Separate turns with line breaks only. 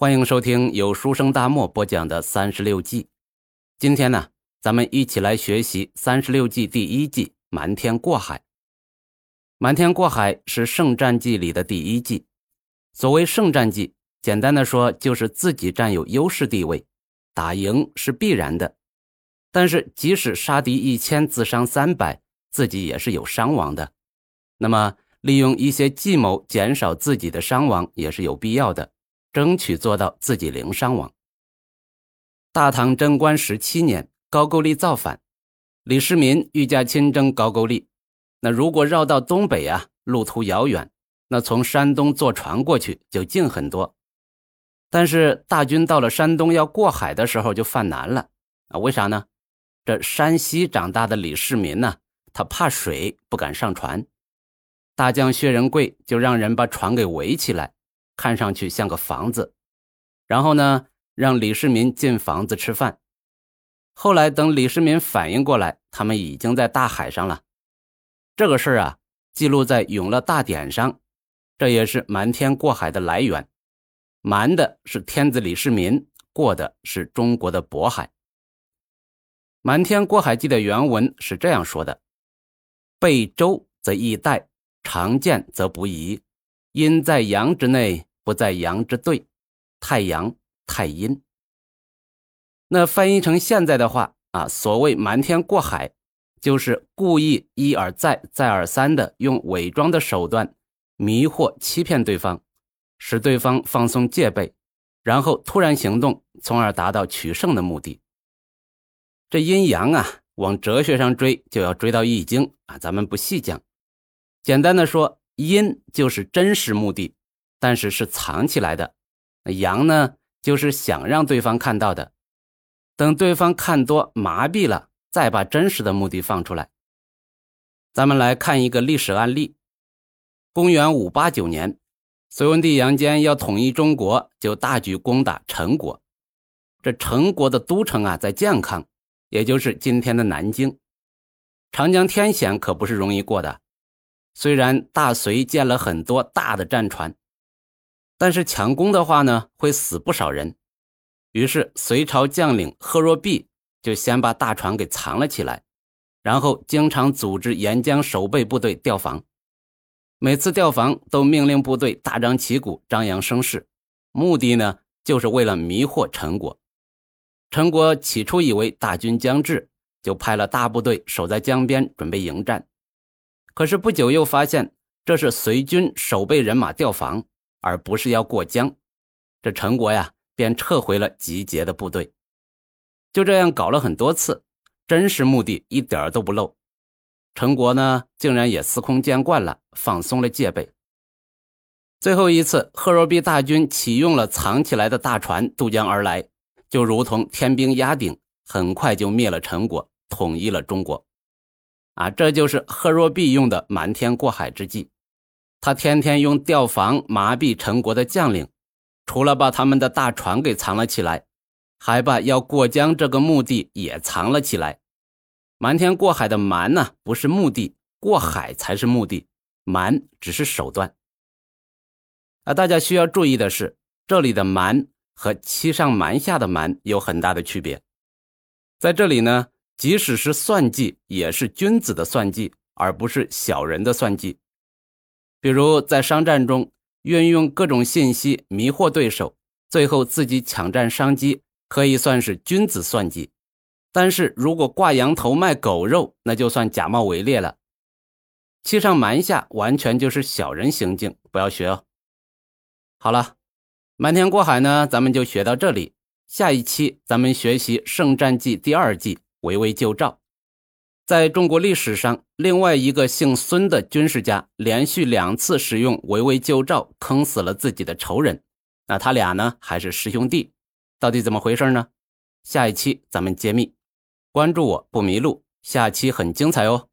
欢迎收听由书生大漠播讲的三十六计。今天呢，咱们一起来学习三十六计第一计“瞒天过海”。瞒天过海是胜战计里的第一计。所谓胜战计，简单的说就是自己占有优势地位，打赢是必然的。但是即使杀敌一千，自伤三百，自己也是有伤亡的。那么利用一些计谋减少自己的伤亡也是有必要的。争取做到自己零伤亡。大唐贞观十七年，高句丽造反，李世民御驾亲征高句丽。那如果绕到东北啊，路途遥远，那从山东坐船过去就近很多。但是大军到了山东要过海的时候就犯难了啊？为啥呢？这山西长大的李世民呢，他怕水，不敢上船。大将薛仁贵就让人把船给围起来。看上去像个房子，然后呢，让李世民进房子吃饭。后来等李世民反应过来，他们已经在大海上了。这个事儿啊，记录在《永乐大典》上，这也是瞒天过海的来源。瞒的是天子李世民，过的是中国的渤海。瞒天过海记的原文是这样说的：“背舟则易带，常见则不宜，因在阳之内。”不在阳之对，太阳太阴。那翻译成现在的话啊，所谓瞒天过海，就是故意一而再、再而三的用伪装的手段迷惑、欺骗对方，使对方放松戒备，然后突然行动，从而达到取胜的目的。这阴阳啊，往哲学上追，就要追到易经啊，咱们不细讲。简单的说，阴就是真实目的。但是是藏起来的，阳呢，就是想让对方看到的，等对方看多麻痹了，再把真实的目的放出来。咱们来看一个历史案例：公元五八九年，隋文帝杨坚要统一中国，就大举攻打陈国。这陈国的都城啊，在建康，也就是今天的南京。长江天险可不是容易过的，虽然大隋建了很多大的战船。但是强攻的话呢，会死不少人。于是隋朝将领贺若弼就先把大船给藏了起来，然后经常组织沿江守备部队调防。每次调防都命令部队大张旗鼓、张扬声势，目的呢，就是为了迷惑陈国。陈国起初以为大军将至，就派了大部队守在江边准备迎战。可是不久又发现这是隋军守备人马调防。而不是要过江，这陈国呀便撤回了集结的部队。就这样搞了很多次，真实目的一点都不漏。陈国呢竟然也司空见惯了，放松了戒备。最后一次，贺若弼大军启用了藏起来的大船渡江而来，就如同天兵压顶，很快就灭了陈国，统一了中国。啊，这就是贺若弼用的瞒天过海之计。他天天用调防麻痹陈国的将领，除了把他们的大船给藏了起来，还把要过江这个目的也藏了起来。瞒天过海的瞒呢，不是目的，过海才是目的，瞒只是手段。而大家需要注意的是，这里的瞒和欺上瞒下的瞒有很大的区别。在这里呢，即使是算计，也是君子的算计，而不是小人的算计。比如在商战中运用各种信息迷惑对手，最后自己抢占商机，可以算是君子算计；但是如果挂羊头卖狗肉，那就算假冒伪劣了。欺上瞒下，完全就是小人行径，不要学哦。好了，瞒天过海呢，咱们就学到这里。下一期咱们学习圣战记第二计——围魏救赵。在中国历史上，另外一个姓孙的军事家连续两次使用围魏救赵，坑死了自己的仇人。那他俩呢，还是师兄弟，到底怎么回事呢？下一期咱们揭秘。关注我不迷路，下期很精彩哦。